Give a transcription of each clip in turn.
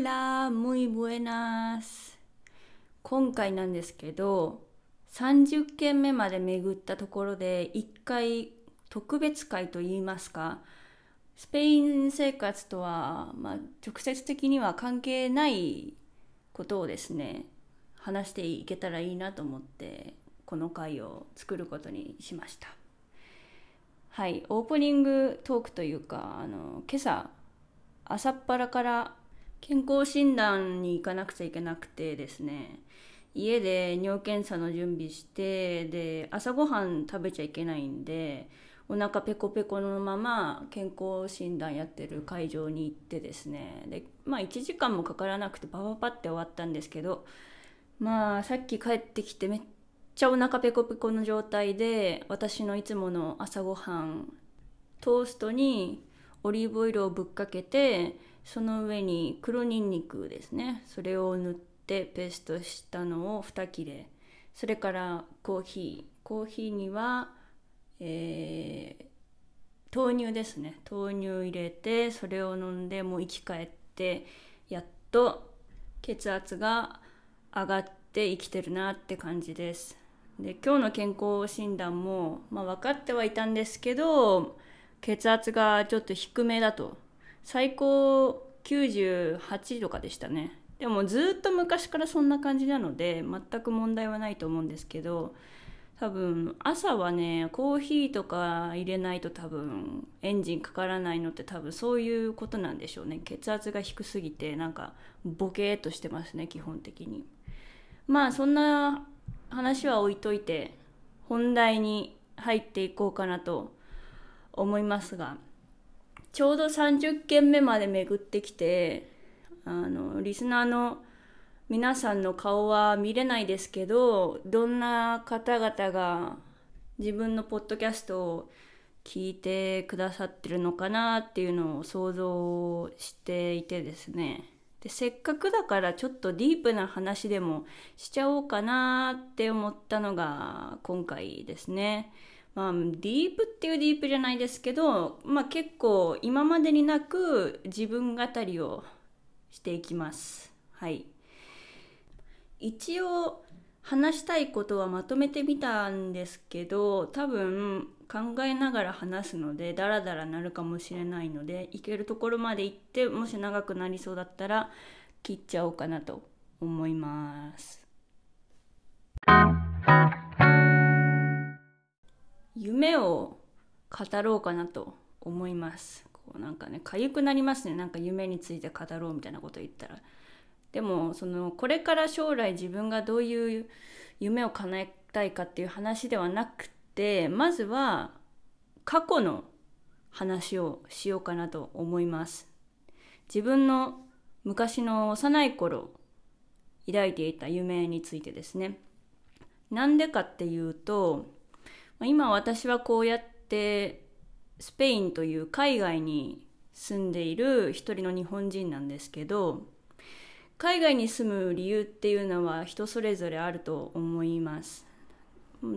Hola, muy buenas. 今回なんですけど、30件目まで巡ったところで、1回特別会といいますか、スペイン生活とは、まあ、直接的には関係ないことをですね、話していけたらいいなと思って、この回を作ることにしました。はい、オープニングトークというか、あの今朝、朝っぱらから健康診断に行かなくちゃいけなくてですね。家で尿検査の準備してで朝ごはん食べちゃいけないんでお腹ペコペコのまま健康診断やってる会場に行ってですね。でまあ1時間もかからなくてパパパって終わったんですけどまあさっき帰ってきてめっちゃお腹ペコペコの状態で私のいつもの朝ごはんトーストにオリーブオイルをぶっかけてその上に黒にんにくですね。それを塗ってペーストしたのを2切れ。それからコーヒー。コーヒーには、えー、豆乳ですね。豆乳入れてそれを飲んでもう生き返ってやっと血圧が上がって生きてるなって感じです。で今日の健康診断も、まあ、分かってはいたんですけど血圧がちょっと低めだと最高98とかでしたね。でもずっと昔からそんな感じなので全く問題はないと思うんですけど多分朝はねコーヒーとか入れないと多分エンジンかからないのって多分そういうことなんでしょうね。血圧が低すぎてなんかボケーっとしてますね基本的に。まあそんな話は置いといて本題に入っていこうかなと思いますが。ちょうど30件目まで巡ってきてあのリスナーの皆さんの顔は見れないですけどどんな方々が自分のポッドキャストを聞いてくださってるのかなっていうのを想像していてですねでせっかくだからちょっとディープな話でもしちゃおうかなって思ったのが今回ですね。まあ、ディープっていうディープじゃないですけど、まあ、結構今までになく自分語りをしていきます。はい。一応話したいことはまとめてみたんですけど多分考えながら話すのでダラダラなるかもしれないので行けるところまで行ってもし長くなりそうだったら切っちゃおうかなと思います。夢を語ろうかなと思います。こうなんかね痒くなりますね。なんか夢について語ろうみたいなこと言ったら。でもそのこれから将来自分がどういう夢を叶えたいかっていう話ではなくてまずは過去の話をしようかなと思います。自分の昔の幼い頃抱いていた夢についてですね。なんでかっていうと今私はこうやってスペインという海外に住んでいる一人の日本人なんですけど海外に住む理由っていうのは人それぞれあると思います。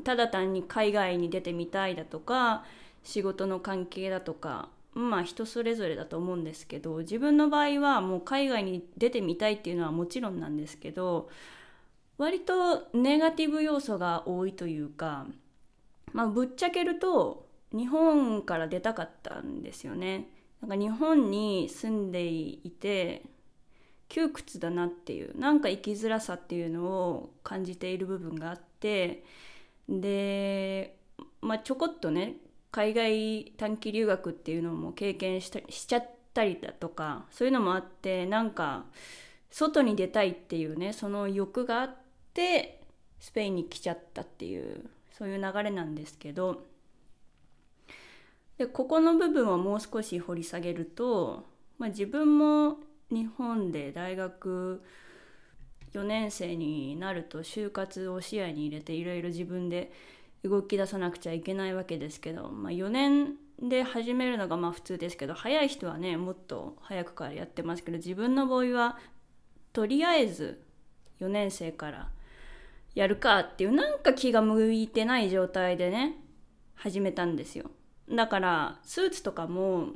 ただ単に海外に出てみたいだとか仕事の関係だとかまあ人それぞれだと思うんですけど自分の場合はもう海外に出てみたいっていうのはもちろんなんですけど割とネガティブ要素が多いというかまあ、ぶっちゃけると日本から出たかったんですよね。なんか日本に住んでいて窮屈だなっていうなんか生きづらさっていうのを感じている部分があってで、まあ、ちょこっとね海外短期留学っていうのも経験したしちゃったりだとかそういうのもあってなんか外に出たいっていうねその欲があってスペインに来ちゃったっていうそういう流れなんですけどでここの部分をもう少し掘り下げると、まあ、自分も日本で大学4年生になると就活を視野に入れていろいろ自分で動き出さなくちゃいけないわけですけど、まあ、4年で始めるのがまあ普通ですけど早い人はねもっと早くからやってますけど自分の場合はとりあえず4年生からやるかっていうなんか気が向いてない状態でね始めたんですよだからスーツとかも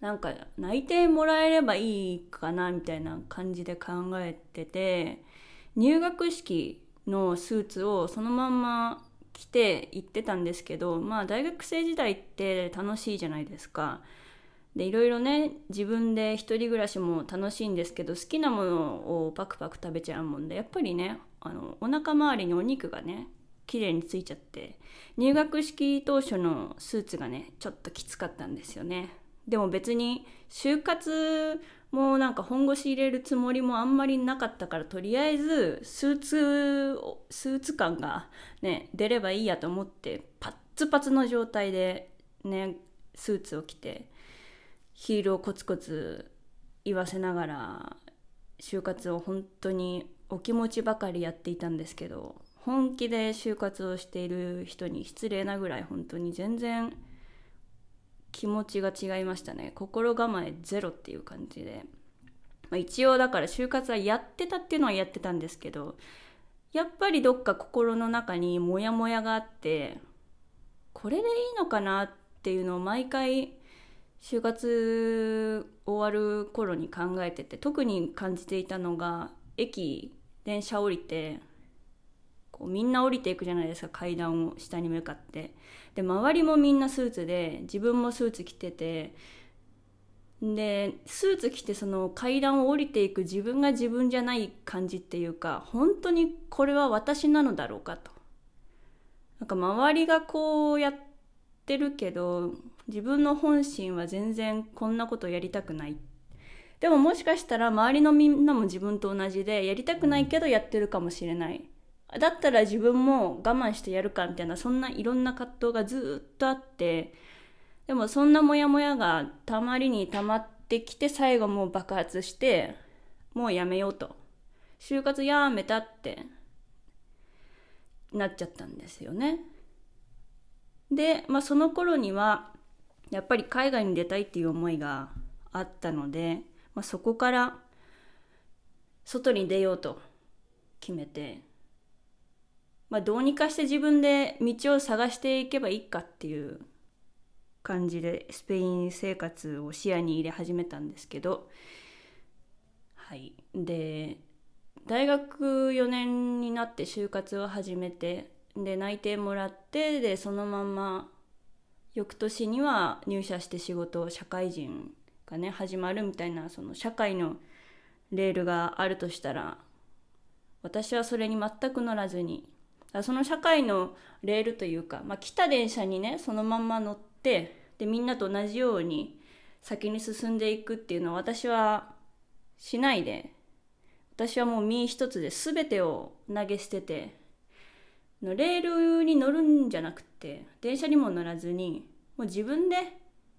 なんか内定もらえればいいかなみたいな感じで考えてて入学式のスーツをそのまんま着て行ってたんですけどまあ大学生時代って楽しいじゃないですか。でいろいろね自分で一人暮らしも楽しいんですけど好きなものをパクパク食べちゃうもんでやっぱりねあのお腹周りにお肉がね綺麗についちゃって入学式当初のスーツがねちょっときつかったんですよね。でも別に就活もなんか本腰入れるつもりもあんまりなかったからとりあえずスーツスーツ感がね出ればいいやと思ってパッツパツの状態でねスーツを着てヒールをコツコツ言わせながら就活を本当にお気持ちばかりやっていたんですけど本気で就活をしている人に失礼なぐらい本当に全然気持ちが違いましたね。心構えゼロっていう感じで、まあ、一応だから就活はやってたっていうのはやってたんですけどやっぱりどっか心の中にモヤモヤがあってこれでいいのかなっていうのを毎回就活終わる頃に考えてて特に感じていたのが駅電車降りてこうみんな降りていくじゃないですか階段を下に向かって。で周りもみんなスーツで自分もスーツ着てて。でスーツ着てその階段を降りていく自分が自分じゃない感じっていうか本当にこれは私なのだろうかと。なんか周りがこうやってるけど自分の本心は全然こんなことやりたくないでももしかしたら周りのみんなも自分と同じでやりたくないけどやってるかもしれない。だったら自分も我慢してやるかみたいなそんないろんな葛藤がずっとあってでもそんなモヤモヤがたまりにたまってきて最後もう爆発してもうやめようと。就活やめたってなっちゃったんですよね。で、まあ、その頃にはやっぱり海外に出たいっていう思いがあったので、まあ、そこから外に出ようと決めて、まあ、どうにかして自分で道を探していけばいいかっていう感じでスペイン生活を視野に入れ始めたんですけどはい。で大学4年になって就活を始めてで内定もらってでそのまま翌年には入社して仕事を社会人がね始まるみたいなその社会のレールがあるとしたら私はそれに全く乗らずにその社会のレールというか、まあ、来た電車にねそのまんま乗ってでみんなと同じように先に進んでいくっていうのは私はしないで私はもう身一つで全てを投げ捨ててレールに乗るんじゃなくて電車にも乗らずにもう自分で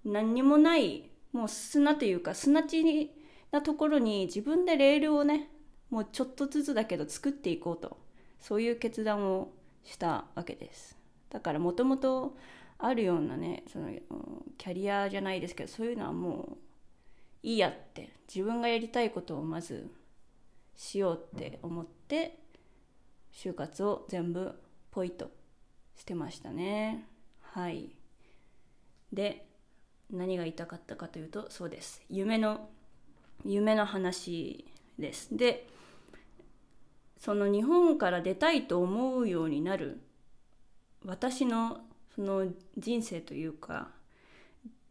何にもないもう砂というか砂地なところに自分でレールをねもうちょっとずつだけど作っていこうとそういう決断をしたわけです。だからもともとあるようなねそのキャリアじゃないですけどそういうのはもういいやって自分がやりたいことをまずしようって思って就活を全部ポイとしてましたね。はい。で何が言いたかったかというとそうです。夢の夢の話です。でその日本から出たいと思うようになる私のその人生というか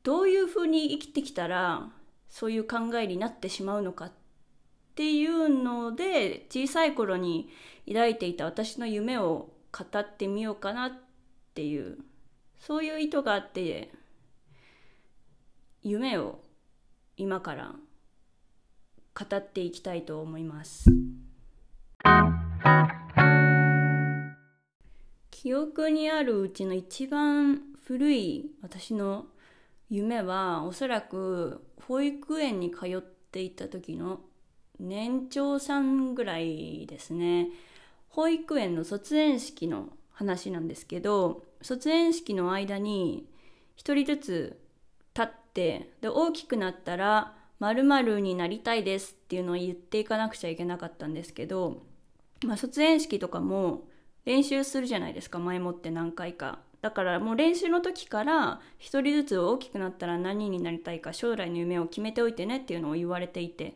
どういうふうに生きてきたらそういう考えになってしまうのかっていうので小さい頃に抱いていた私の夢を語ってみようかなっていうそういう意図があって夢を今から語っていきたいと思います記憶にあるうちの一番古い私の夢はおそらく保育園に通っていた時の年長さんぐらいですね。保育園の卒園式の話なんですけど卒園式の間に1人ずつってで大きくなったら〇〇になりたいですっていうのを言っていかなくちゃいけなかったんですけど、まあ、卒園式とかも練習するじゃないですか前もって何回か。だからもう練習の時から一人ずつ大きくなったら何になりたいか将来の夢を決めておいてねっていうのを言われていて。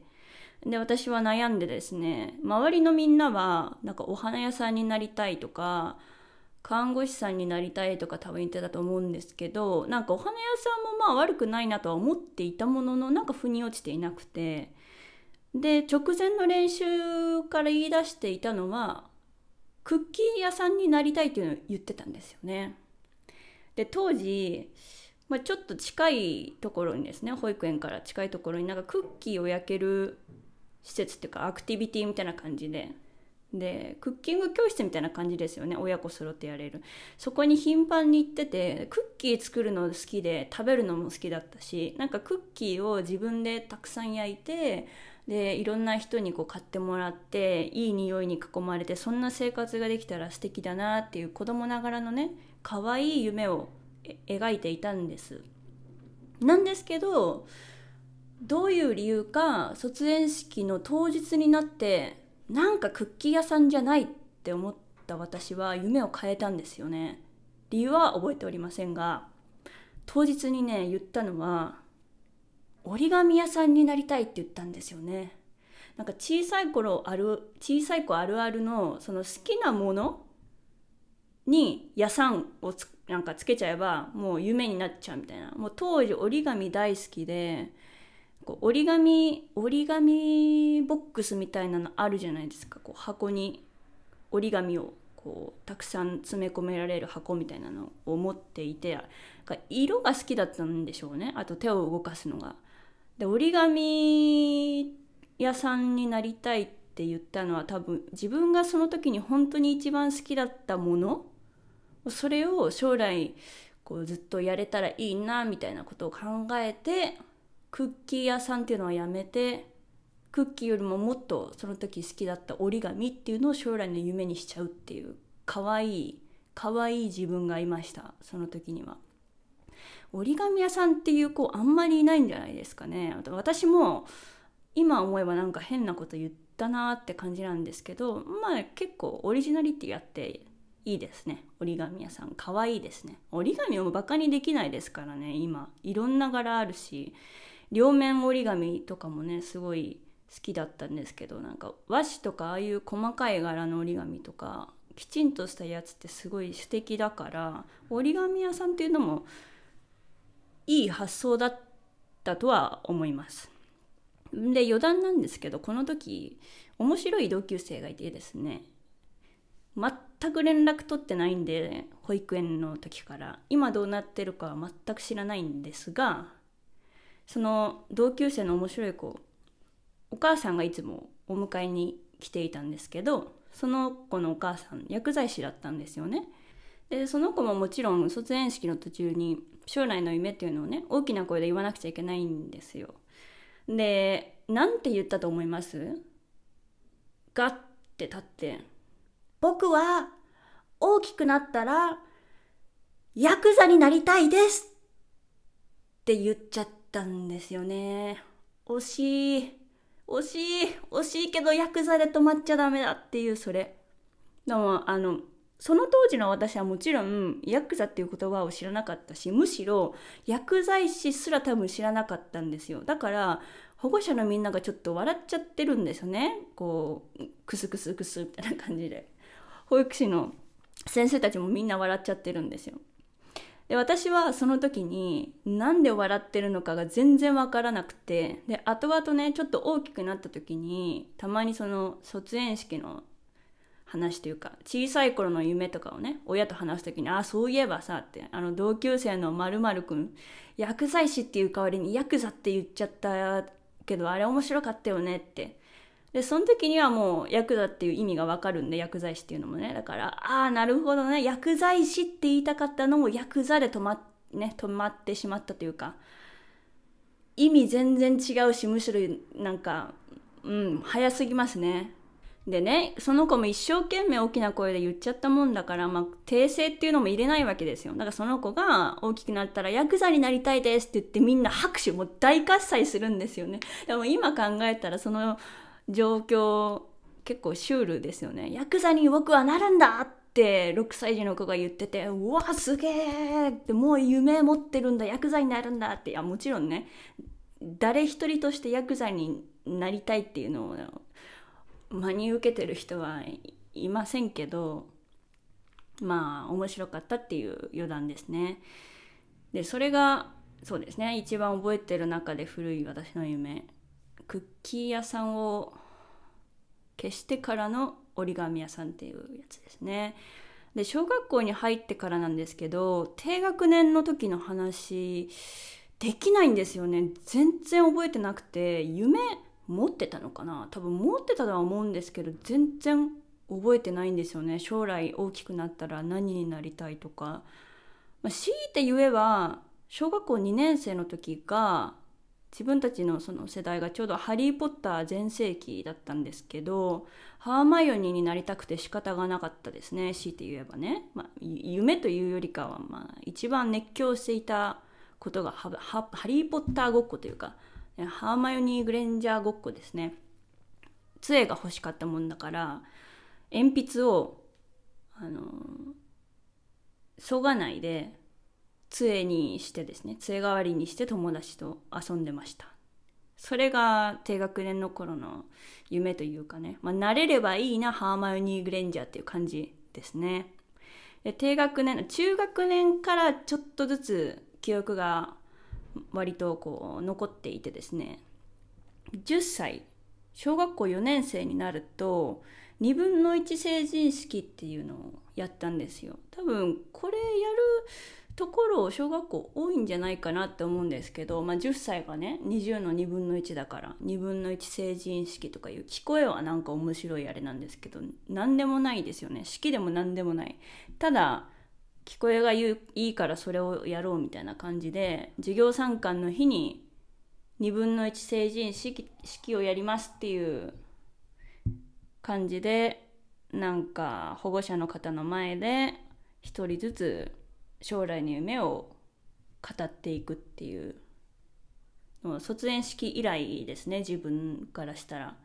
で私は悩んでですね周りのみんなはなんかお花屋さんになりたいとか看護師さんになりたいとか多分言ってたと思うんですけどなんかお花屋さんもまあ悪くないなとは思っていたもののなんか腑に落ちていなくてで直前の練習から言い出していたのはクッキー屋さんになりたいっていうのを言ってたんですよね。で当時、まあ、ちょっと近いところにですね保育園から近いところになんかクッキーを焼ける施設っていうかアクティビティみたいな感じででクッキング教室みたいな感じですよね。親子揃ってやれる。そこに頻繁に行っててクッキー作るの好きで食べるのも好きだったしなんかクッキーを自分でたくさん焼いてでいろんな人にこう買ってもらっていい匂いに囲まれてそんな生活ができたら素敵だなっていう子供ながらのね可愛い夢を描いていたんです。なんですけどどういう理由か卒園式の当日になってなんかクッキー屋さんじゃないって思った私は夢を変えたんですよね。理由は覚えておりませんが当日にね言ったのは折り紙屋さんになりたいって言ったんですよね。なんか小さい頃ある小さい子あるあるのその好きなものに屋さんをつなんかつけちゃえばもう夢になっちゃうみたいな。もう当時折り紙大好きでこう折り紙折り紙ボックスみたいなのあるじゃないですかこう箱に折り紙をこうたくさん詰め込められる箱みたいなのを持っていて色が好きだったんでしょうねあと手を動かすのが。で折り紙屋さんになりたいって言ったのは多分自分がその時に本当に一番好きだったものそれを将来こうずっとやれたらいいなみたいなことを考えてクッキー屋さんっていうのはやめてクッキーよりももっとその時好きだった折り紙っていうのを将来の夢にしちゃうっていう可愛い可愛い自分がいましたその時には。折り紙屋さんっていう子あんまりいないんじゃないですかね。私も今思えばなんか変なこと言ったなって感じなんですけどまあ結構オリジナリティやっていいですね折り紙屋さんかわいいですね折り紙をバカにできないですからね今いろんな柄あるし両面折り紙とかもねすごい好きだったんですけどなんか和紙とかああいう細かい柄の折り紙とかきちんとしたやつってすごい素敵だから折り紙屋さんっていうのもいい発想だったとは思います。で余談なんですけどこの時面白い同級生がいてですね全く連絡取ってないんで保育園の時から今どうなってるかは全く知らないんですがその同級生の面白い子お母さんがいつもお迎えに来ていたんですけどその子のお母さん薬剤師だったんですよね。でその子ももちろん卒園式の途中に将来の夢っていうのをね大きな声で言わなくちゃいけないんですよ。で何て言ったと思います？ガッて立って「僕は大きくなったらヤクザになりたいです」って言っちゃったたんですよね。惜しい惜しい惜しいけどヤクザで止まっちゃダメだっていうそれ。でもあのその当時の私はもちろんヤクザっていう言葉を知らなかったしむしろ薬剤師すら多分知らなかったんですよだから保護者のみんながちょっと笑っちゃってるんですよねこうクスクスクスみたいな感じで保育士の先生たちもみんな笑っちゃってるんですよで私はその時になんで笑ってるのかが全然わからなくてで後々ねちょっと大きくなった時にたまにその卒園式の話というか小さい頃の夢とかをね親と話す時に「ああそういえばさ」ってあの同級生のまるくん薬剤師っていう代わりにヤクザって言っちゃったけどあれ面白かったよねってでその時にはもうヤクザっていう意味がわかるんで薬剤師っていうのもね。だからああなるほどね。薬剤師って言いたかったのもヤクザで止ま,、ね、止まってしまったというか意味全然違うしむしろなんかうん早すぎますね。でねその子も一生懸命大きな声で言っちゃったもんだから、まあ、訂正っていうのも入れないわけですよ。だからその子が大きくなったらヤクザになりたいですって言ってみんな拍手もう大喝采するんですよね。でも今考えたらその状況結構シュールですよね。ヤクザに僕はなるんだって6歳児の子が言っててうわすげえってもう夢持ってるんだヤクザになるんだって。いやもちろんね誰一人としてヤクザになりたいっていうのを真に受けてる人はいませんけどまあ面白かったっていう余談ですね。でそれがそうですね一番覚えてる中で古い私の夢。クッキー屋さんを消してからの折り紙屋さんっていうやつですね。で小学校に入ってからなんですけど低学年の時の話できないんですよね。全然覚えてなくて夢持ってたのかな？多分持ってたとは思うんですけど全然覚えてないんですよね。将来大きくなったら何になりたいとか、まあ、強いて言えば小学校2年生の時が自分たちのその世代がちょうど「ハリー・ポッター」全盛期だったんですけどハーマイオニーになりたくて仕方がなかったですね強いて言えばね、まあ、夢というよりかは、まあ、一番熱狂していたことがハハハリー・ポッターごっこというかハーマイオニー・グレンジャーごっこですね。杖が欲しかったもんだから鉛筆をあのそがないで杖にしてですね杖代わりにして友達と遊んでました。それが低学年の頃の夢というかね、まあ、慣れればいいなハーマイオニー・グレンジャーっていう感じですね。で低学年中学年からちょっとずつ記憶が割とこう残っていてですね。10歳小学校4年生になると2分の1成人式っていうのをやったんですよ。多分これやるところ小学校多いんじゃないかなって思うんですけど、まあ、10歳がね20の2分の1だから2分の1成人式とかいう聞こえはなんか面白いあれなんですけど何でもないですよね。式でも何でもない。ただ聞こえがいいからそれをやろうみたいな感じで授業参観の日に2分の1成人式式をやりますっていう感じでなんか保護者の方の前で一人ずつ将来の夢を語っていくっていうの卒園式以来ですね自分からしたら。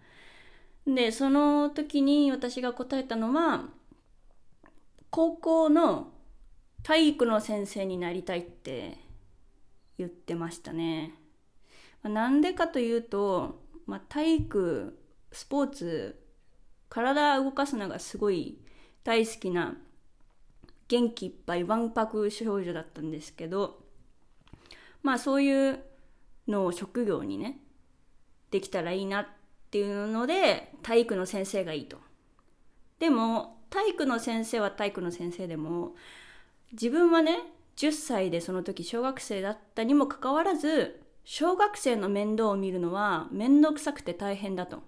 でその時に私が答えたのは高校の体育の先生になりたいって言ってましたね。なんでかというと、まあ、体育スポーツ体を動かすのがすごい大好きな元気いっぱいわんぱく少女だったんですけどまあそういうのを職業にねできたらいいなっていうので体育の先生がいいと。でも体育の先生は体育の先生でも自分はね10歳でその時小学生だったにもかかわらず小学生の面倒を見るのは面倒くさくて大変だと。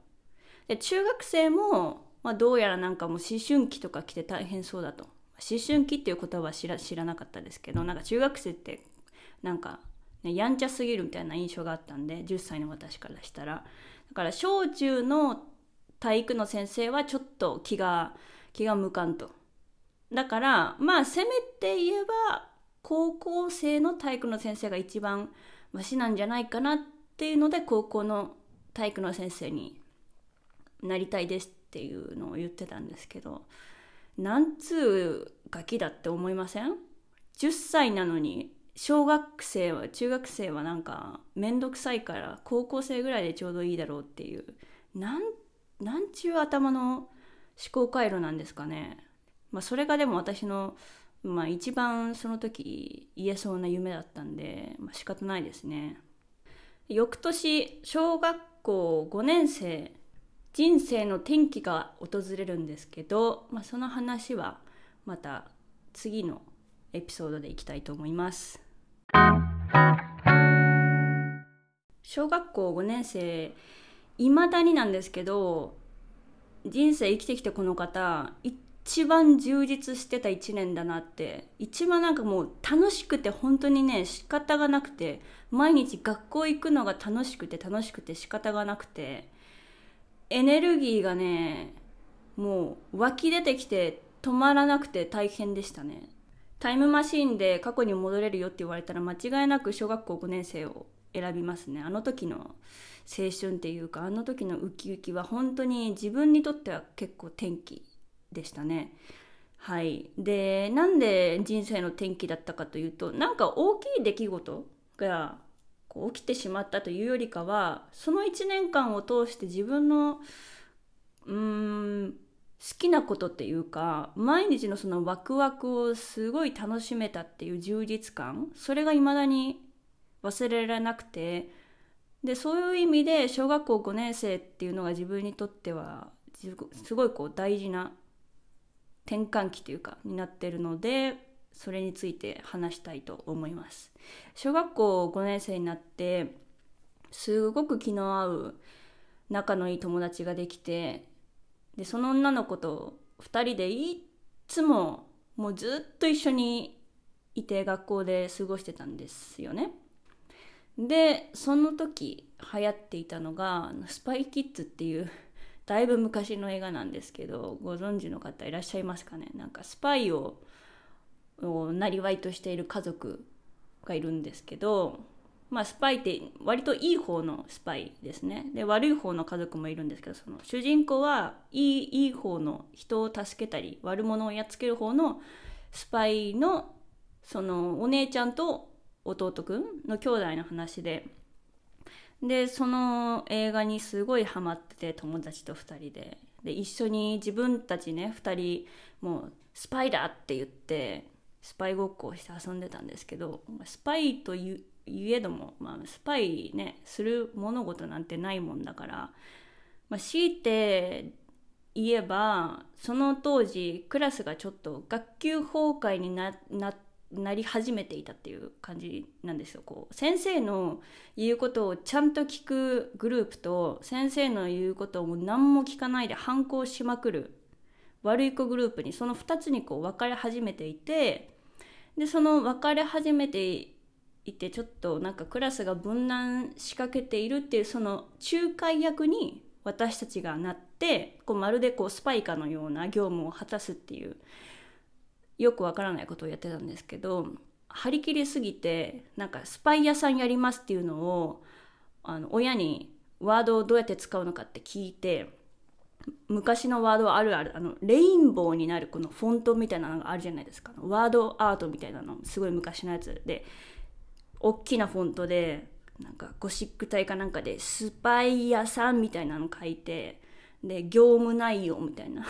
で中学生も、まあ、どうやらなんかもう思春期とか来て大変そうだと思春期っていう言葉は知ら知らなかったですけどなんか中学生ってなんか、ね、やんちゃすぎるみたいな印象があったんで10歳の私からしたら。だから小中の体育の先生はちょっと気が気が向かんと。だからまあせめて言えば高校生の体育の先生が一番マシなんじゃないかなっていうので高校の体育の先生になりたいですっていうのを言ってたんですけど。なんつうガキだって思いません ?10 歳なのに小学生は中学生はなんか面倒くさいから高校生ぐらいでちょうどいいだろうっていうなんなんちゅう頭の思考回路なんですかね。まあ、それがでも私の、まあ、一番その時言えそうな夢だったんで、まあ、仕方ないですね。翌年小学校5年生人生の転機が訪れるんですけど、まあ、その話はまた次のエピソードでいきたいと思います。小学校5年生いまだになんですけど人生生きてきてこの方一番充実してた1年だなって一番なんかもう楽しくて本当にね仕方がなくて毎日学校行くのが楽しくて楽しくて仕方がなくてエネルギーがねもう湧き出てきて止まらなくて大変でしたね。タイムマシーンで過去に戻れるよって言われたら間違いなく小学校5年生を選びますね。あの時の青春っていうかあの時のウキウキは本当に自分にとっては結構転機でしたね。はい。でなんで人生の転機だったかというとなんか大きい出来事がこう起きてしまったというよりかはその1年間を通して自分のうーん好きなことっていうか毎日のそのワクワクをすごい楽しめたっていう充実感それが未だに忘れられなくてでそういう意味で小学校5年生っていうのが自分にとってはすごいこう大事な転換期というかになってるのでそれについて話したいと思います小学校5年生になってすごく気の合う仲のいい友達ができてでその女の子と2人でいっつももうずっと一緒にいて学校で過ごしてたんですよね。でその時流行っていたのが「スパイキッズ」っていうだいぶ昔の映画なんですけどご存知の方いらっしゃいますかね？なんかスパイをなりわいとしている家族がいるんですけどまあ、スパイって割といい方のスパイですね。で悪い方の家族もいるんですけどその主人公はいいいい方の人を助けたり悪者をやっつける方のスパイのそのお姉ちゃんと弟くんの兄弟の話で。でその映画にすごいハマってて友達と2人で。で一緒に自分たちね2人もうスパイだって言ってスパイごっこをして遊んでたんですけどスパイといえども、まあ、スパイねする物事なんてないもんだから、まあ、強いて言えばその当時クラスがちょっと学級崩壊にななり始めていたっていう感じなんですよ。こう先生の言うことをちゃんと聞くグループと先生の言うことをもう何も聞かないで反抗しまくる悪い子グループにその2つにこう分かれ始めていてでその分かれ始めていてちょっとなんかクラスが分断しかけているっていうその仲介役に私たちがなってこうまるでこうスパイカのような業務を果たすっていうよくわからないことをやってたんですけど張り切りすぎてなんかスパイ屋さんやりますっていうのをあの親にワードをどうやって使うのかって聞いて昔のワードあるあるあのレインボーになるこのフォントみたいなのがあるじゃないですか。ワードアートみたいなのすごい昔のやつで大きなフォントでなんかゴシック体かなんかでスパイ屋さんみたいなの書いてで業務内容みたいな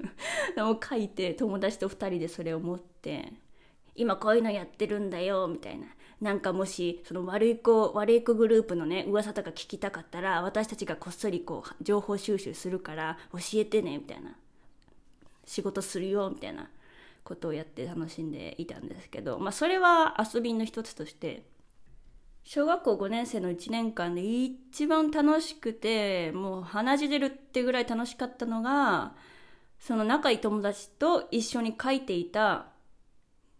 のを書いて友達と2人でそれを持って今こういうのやってるんだよみたいな。なんかもしその悪い子悪い子グループのね噂とか聞きたかったら私たちがこっそりこう情報収集するから教えてねみたいな。仕事するよみたいなことをやって楽しんでいたんですけど、まあ、それは遊びの一つとして小学校5年生の1年間で一番楽しくてもう鼻血出るってぐらい楽しかったのがその仲いい友達と一緒に書いていた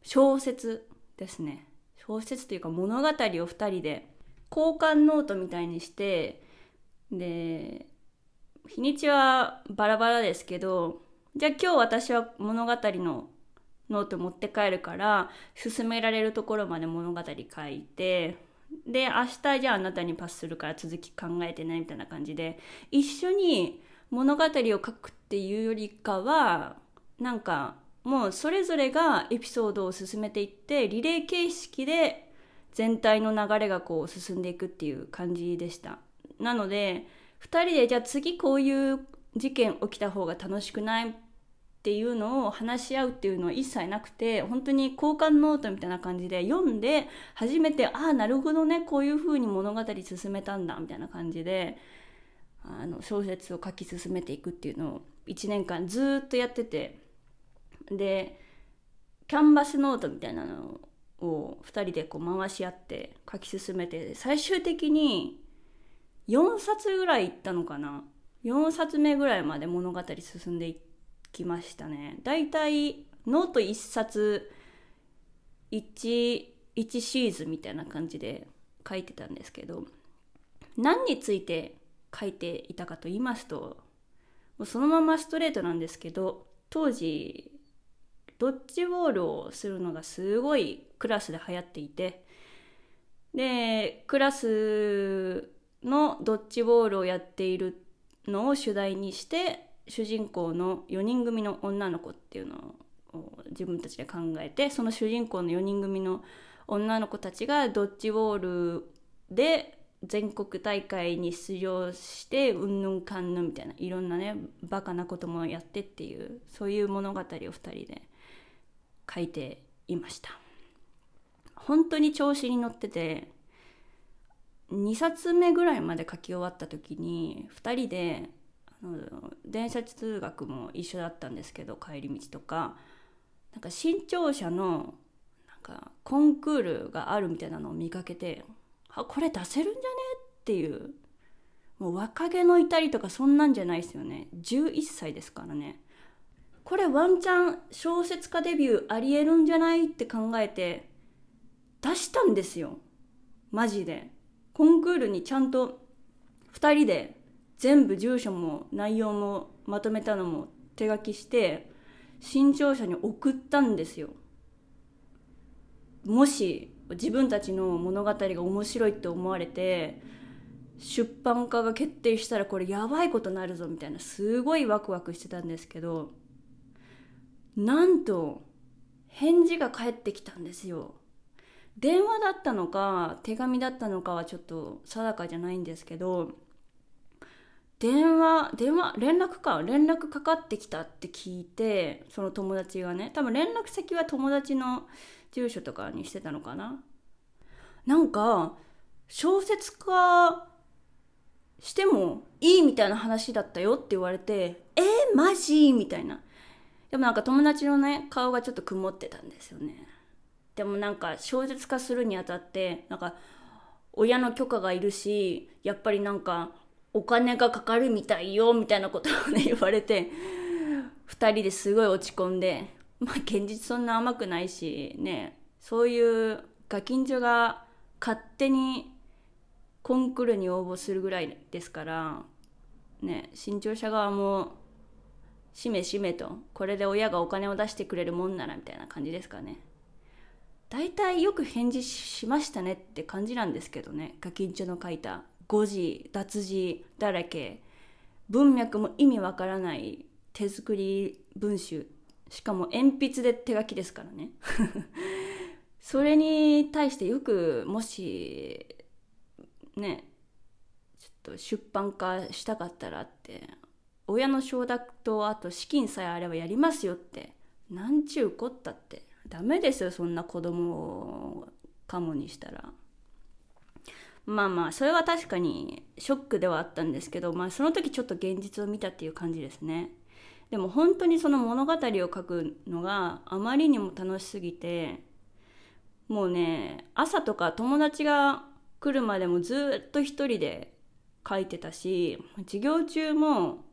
小説ですね。小説というか物語を2人で交換ノートみたいにしてで日にちはバラバラですけどじゃあ今日私は物語のノート持って帰るから進められるところまで物語書いてで明日じゃああなたにパスするから続き考えてねみたいな感じで一緒に物語を書くっていうよりかはなんかもうそれぞれがエピソードを進めていってリレー形式で全体の流れがこう進んでいくっていう感じでした。なので2人でじゃあ次こういう事件起きた方が楽しくないっていうのを話し合うっていうのは一切なくて本当に交換ノートみたいな感じで読んで初めてああなるほどねこういうふうに物語進めたんだみたいな感じであの小説を書き進めていくっていうのを1年間ずっとやっててでキャンパスノートみたいなのを2人でこう回し合って書き進めて最終的に4冊ぐらいいったのかな4冊目ぐらいまで物語進んでい。きましたね。だいたいノート1冊 1, 1シーズンみたいな感じで書いてたんですけど何について書いていたかと言いますともうそのままストレートなんですけど当時ドッジボールをするのがすごいクラスで流行っていてでクラスのドッジボールをやっているのを主題にして主人公の4人組の女の子っていうのを自分たちで考えてその主人公の4人組の女の子たちがドッジボールで全国大会に出場してうんぬんかんぬんみたいないろんなねバカなこともやってっていうそういう物語を2人で書いていました。本当に調子に乗ってて2冊目ぐらいまで書き終わった時に2人であの電車通学も一緒だったんですけど帰り道とかなんか新潮社のなんかコンクールがあるみたいなのを見かけてあこれ出せるんじゃねっていうもう若気の至りとかそんなんじゃないですよね。11歳ですからね。これワンチャン小説家デビューありえるんじゃないって考えて出したんですよ。マジで。コンクールにちゃんと2人で全部住所も内容もまとめたのも手書きして新潮社に送ったんですよ。もし自分たちの物語が面白いって思われて出版化が決定したらこれやばいことになるぞみたいなすごいワクワクしてたんですけどなんと返事が返ってきたんですよ。電話だったのか手紙だったのかはちょっと定かじゃないんですけど電話電話連絡か連絡かかってきたって聞いてその友達がね多分連絡先は友達の住所とかにしてたのかな。なんか小説家してもいいみたいな話だったよって言われてえー、マジみたいな。でもなんか友達のね顔がちょっと曇ってたんですよね。でもなんか小説化するにあたってなんか親の許可がいるしやっぱりなんかお金がかかるみたいよみたいなことをね 言われて2人ですごい落ち込んでまあ現実そんな甘くないしねそういうガキンチョが勝手にコンクールに応募するぐらいですからね新潮社側もしめしめとこれで親がお金を出してくれるもんならみたいな感じですかね。大体よく返事しましたねって感じなんですけどねガキンチョの書いた誤字脱字だらけ文脈も意味わからない手作り文集しかも鉛筆で手書きですからね。それに対してよくもしねちょっと出版化したかったらって親の承諾とあと資金さえあればやりますよって。なんちゅうこったって。ダメですよそんな子供をカモにしたら。まあまあそれは確かにショックではあったんですけど、まあ、その時ちょっと現実を見たっていう感じですね。でも本当にその物語を書くのがあまりにも楽しすぎてもうね朝とか友達が来るまでもずっと一人で書いてたし授業中も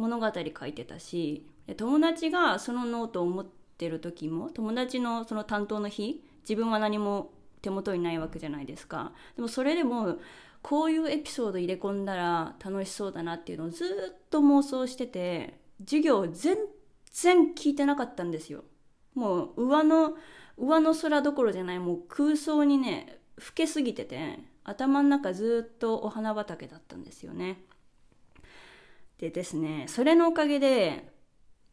物語書いてたし友達がそのノートを持ってる時も友達のその担当の日自分は何も手元にないわけじゃないですか。でもそれでもこういうエピソード入れ込んだら楽しそうだなっていうのをずっと妄想してて授業全然聞いてなかったんですよ。もう上の上の空どころじゃないもう空想にね老けすぎてて頭の中ずっとお花畑だったんですよね。でですねそれのおかげで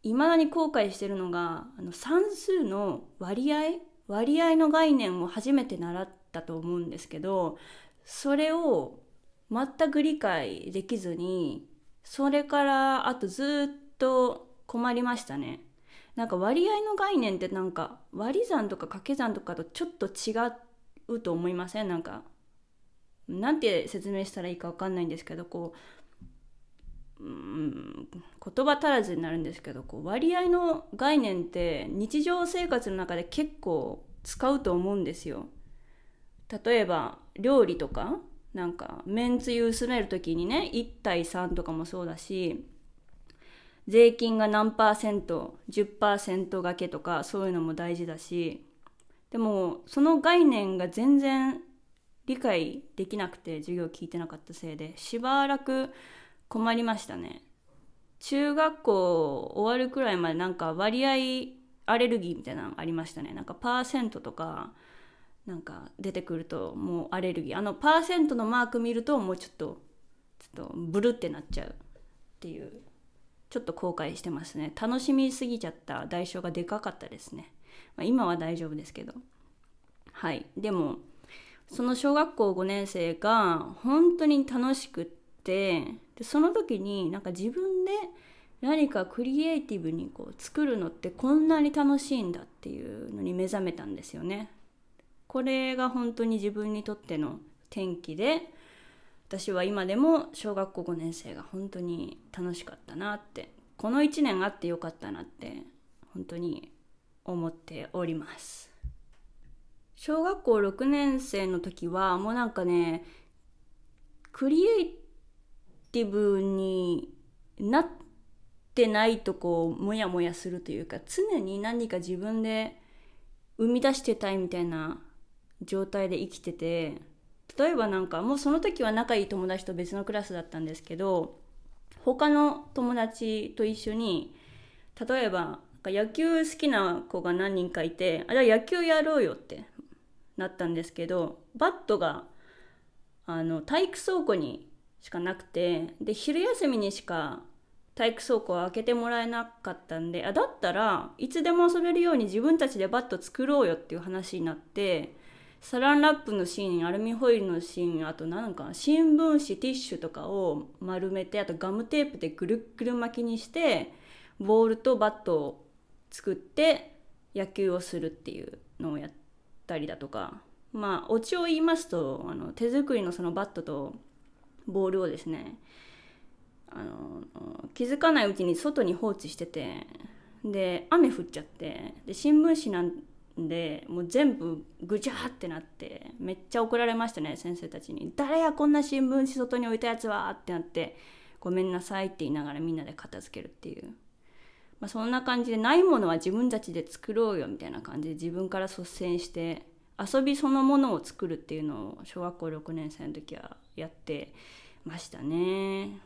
いまだに後悔してるのがあの算数の割合割合の概念を初めて習ったと思うんですけどそれを全く理解できずにそれからあとずっと困りましたね。なんか割合の概念ってなんか割り算とか掛け算とかとちょっと違うと思いません？なんかなんて説明したらいいか分かんないんですけどこううん言葉足らずになるんですけどこう割合の概念って日常生活の中で結構使うと思うんですよ。例えば料理とかなんかめんつゆ薄める時にね1対3とかもそうだし税金が何パーセント10%掛けとかそういうのも大事だしでもその概念が全然理解できなくて授業聞いてなかったせいでしばらく困りましたね。中学校終わるくらいまでなんか割合アレルギーみたいなのありましたね。なんかパーセントとかなんか出てくるともうアレルギー。あのパーセントのマーク見るともうちょっとちょっとブルってなっちゃうっていうちょっと後悔してますね。楽しみすぎちゃった代償がでかかったですね、まあ、今は大丈夫ですけど。はい。でもその小学校5年生が本当に楽しくってでその時になんか自分で何かクリエイティブにこう作るのってこんなに楽しいんだっていうのに目覚めたんですよね。これが本当に自分にとっての転機で私は今でも小学校5年生が本当に楽しかったなってこの1年あってよかったなって本当に思っております小学校6年生の時はもうなんかねクリエイティブになってないとこうモヤモヤするというか常に何か自分で生み出してたいみたいな状態で生きてて例えばなんかもうその時は仲いい友達と別のクラスだったんですけど他の友達と一緒に例えば野球好きな子が何人かいてあじゃあ野球やろうよってなったんですけどバットがあの体育倉庫にしかなくてで昼休みにしか体育倉庫を開けてもらえなかったんであだったらいつでも遊べるように自分たちでバット作ろうよっていう話になってサランラップの芯アルミホイルの芯あと何か新聞紙ティッシュとかを丸めてあとガムテープでぐるぐる巻きにしてボールとバットを作って野球をするっていうのをやったりだとか。まあオチを言いますとあの手作りのそのバットとボールをですねあの気づかないうちに外に放置しててで雨降っちゃってで新聞紙なんでもう全部ぐちゃってなってめっちゃ怒られましたね先生たちに「誰やこんな新聞紙外に置いたやつは!」ってなって「ごめんなさい」って言いながらみんなで片付けるっていう、まあ、そんな感じでないものは自分たちで作ろうよみたいな感じで自分から率先して遊びそのものを作るっていうのを小学校6年生の時はやってましたね。